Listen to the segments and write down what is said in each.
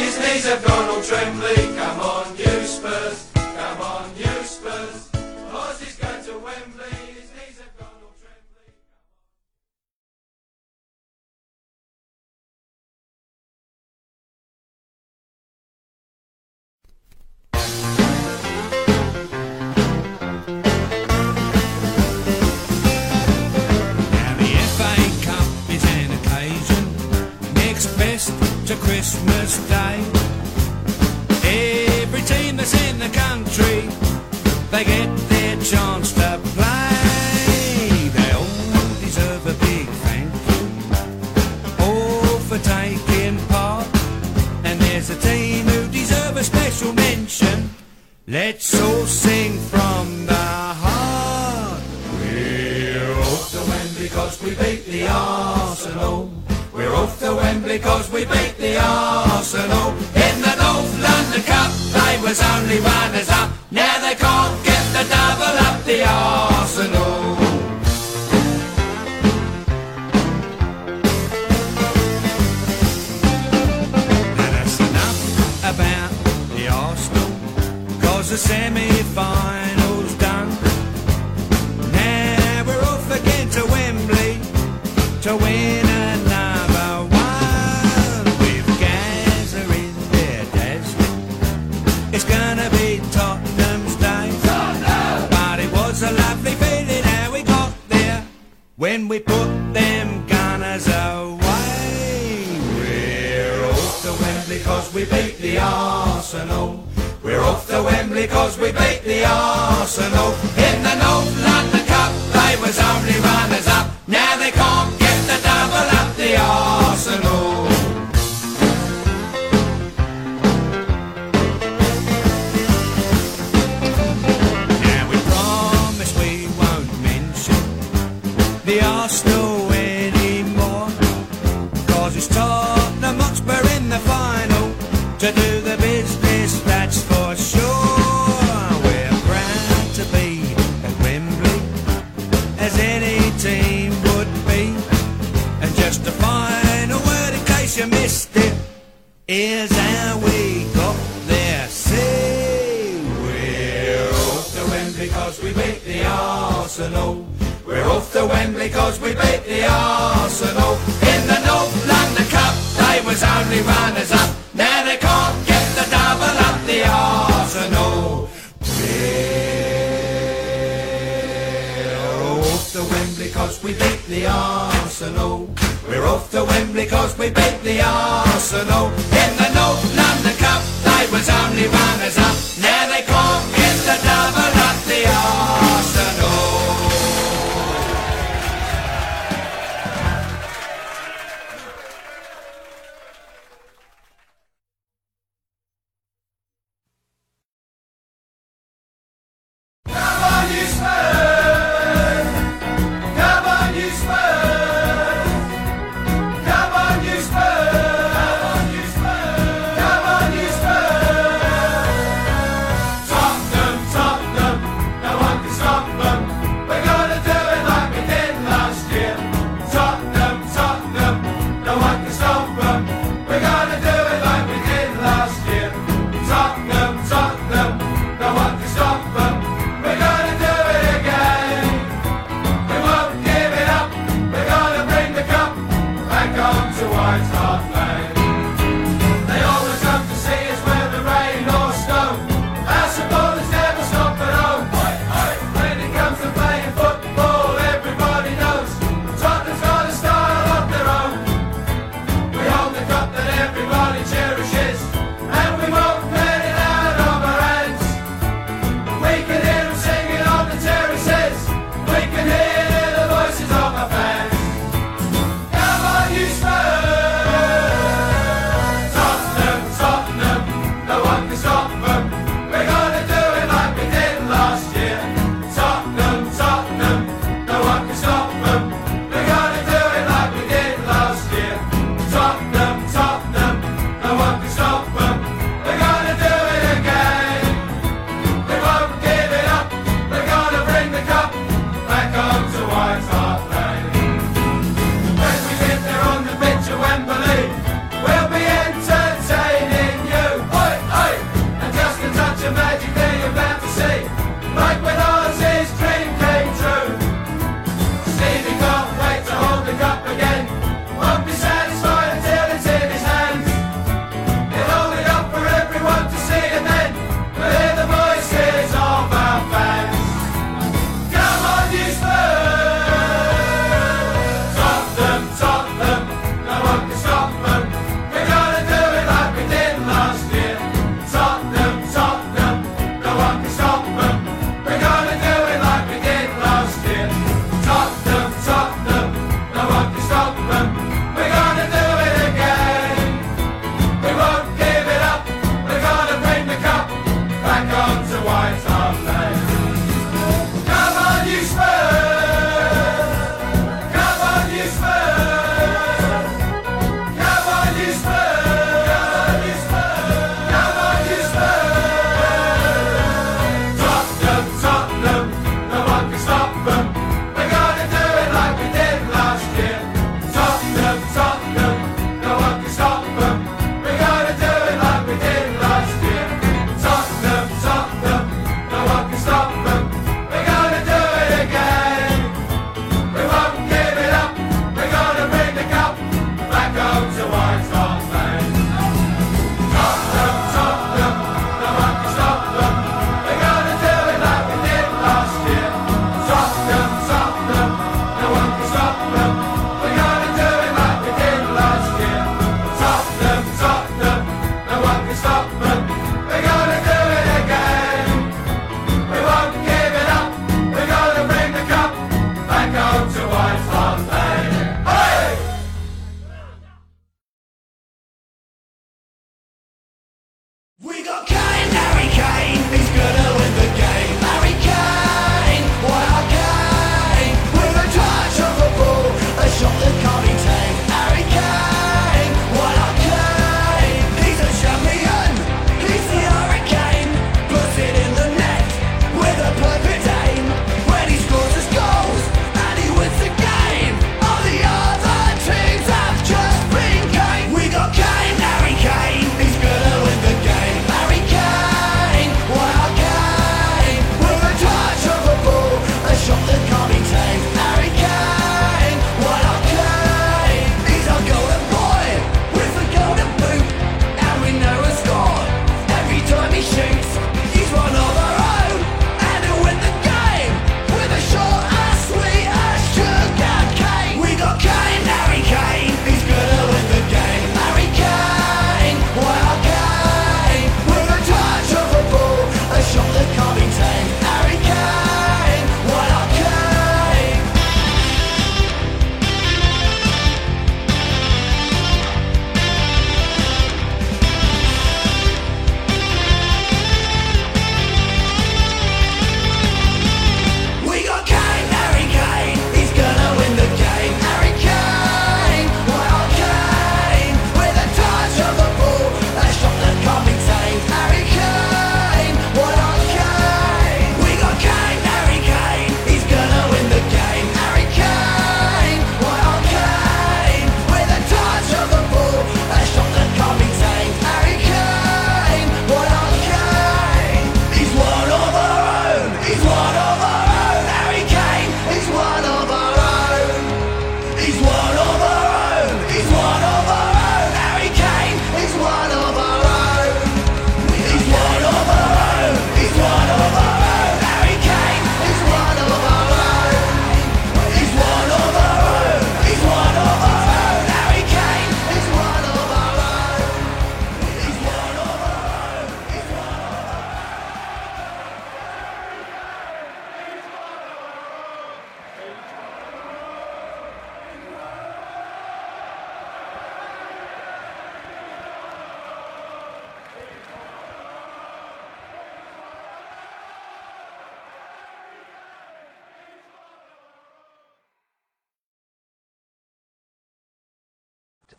His knees have gone all trembly. Come on, you Spurs. Come on, you. Christmas Day. Every team that's in the country, they get their chance to play. They all deserve a big thank you, all for taking part. And there's a team who deserve a special mention. Let's all because we beat the Arsenal in the North London Cup. They was only runners up. Now they can't get the double up the Arsenal. Now that's enough about the Arsenal. Cause the semi cause we beat the Arsenal. You missed it, is how we got there. See, we're off to Wembley cause we beat the Arsenal. We're off to Wembley cause we beat the Arsenal. In the North London Cup, they was only runners up. Now they can't get the double up the Arsenal. We're off to Wembley cause we beat the Arsenal. We're off to Wembley cause we beat the Arsenal. In the North London Cup, they was only runners up. Now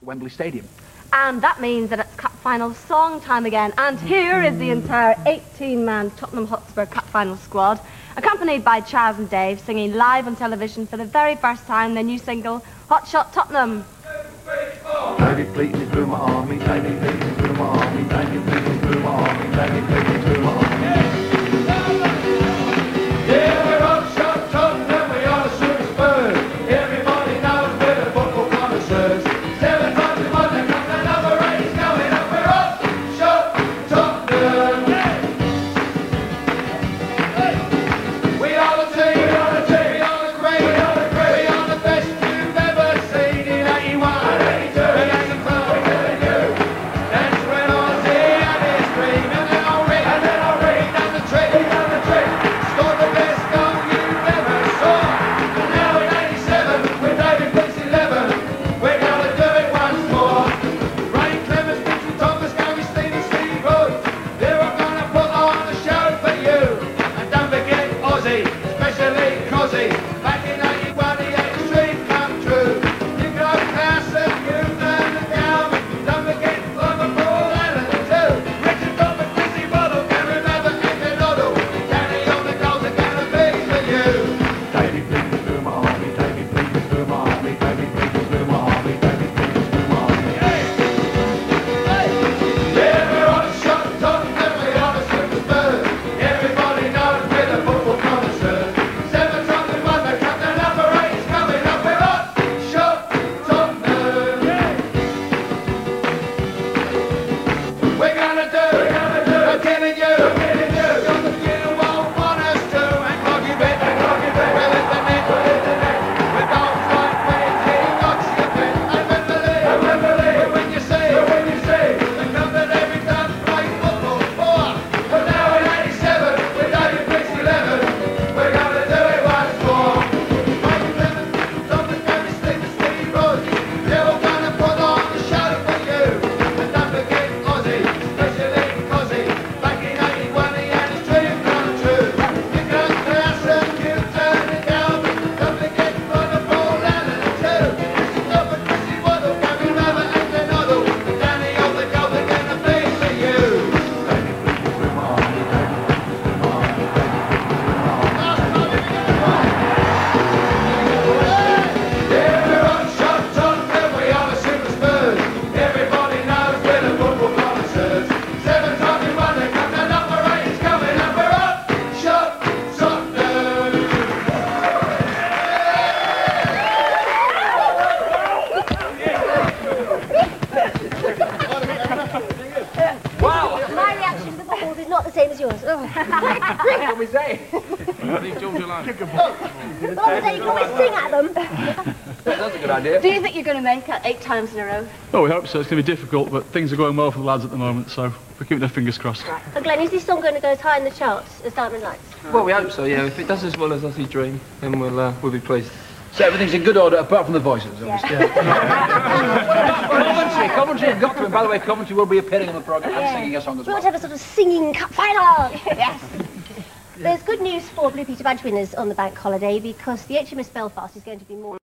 Wembley Stadium. And that means that it's cup final song time again. And here is the entire 18-man Tottenham Hotspur cup final squad, accompanied by Chas and Dave, singing live on television for the very first time their new single, Hot Shot Tottenham. David Fleeting through my army, David Fleeting through my army, David Fleeting through my army, David Fleeting through my army. What we say? Well, obviously you can always sing at them. That's a good idea. Do you think you're going to make it eight times in a row? Oh, we hope so. It's going to be difficult, but things are going well for the lads at the moment, so we're keeping our fingers crossed. Oh, Glenn, is this song going to go as high in the charts as Diamond Lights? Well, we hope so, yeah. If it does as well as Ossie Dream, then we'll, uh, we'll be pleased. So everything's in good order apart from the voices, obviously. Coventry, Coventry have got to, and by the way, Coventry will be appearing on the programme and singing a song as We well. want to have a sort of singing cup final. yes. There's good news for Blue Peter Badge winners on the bank holiday because the HMS Belfast is going to be more.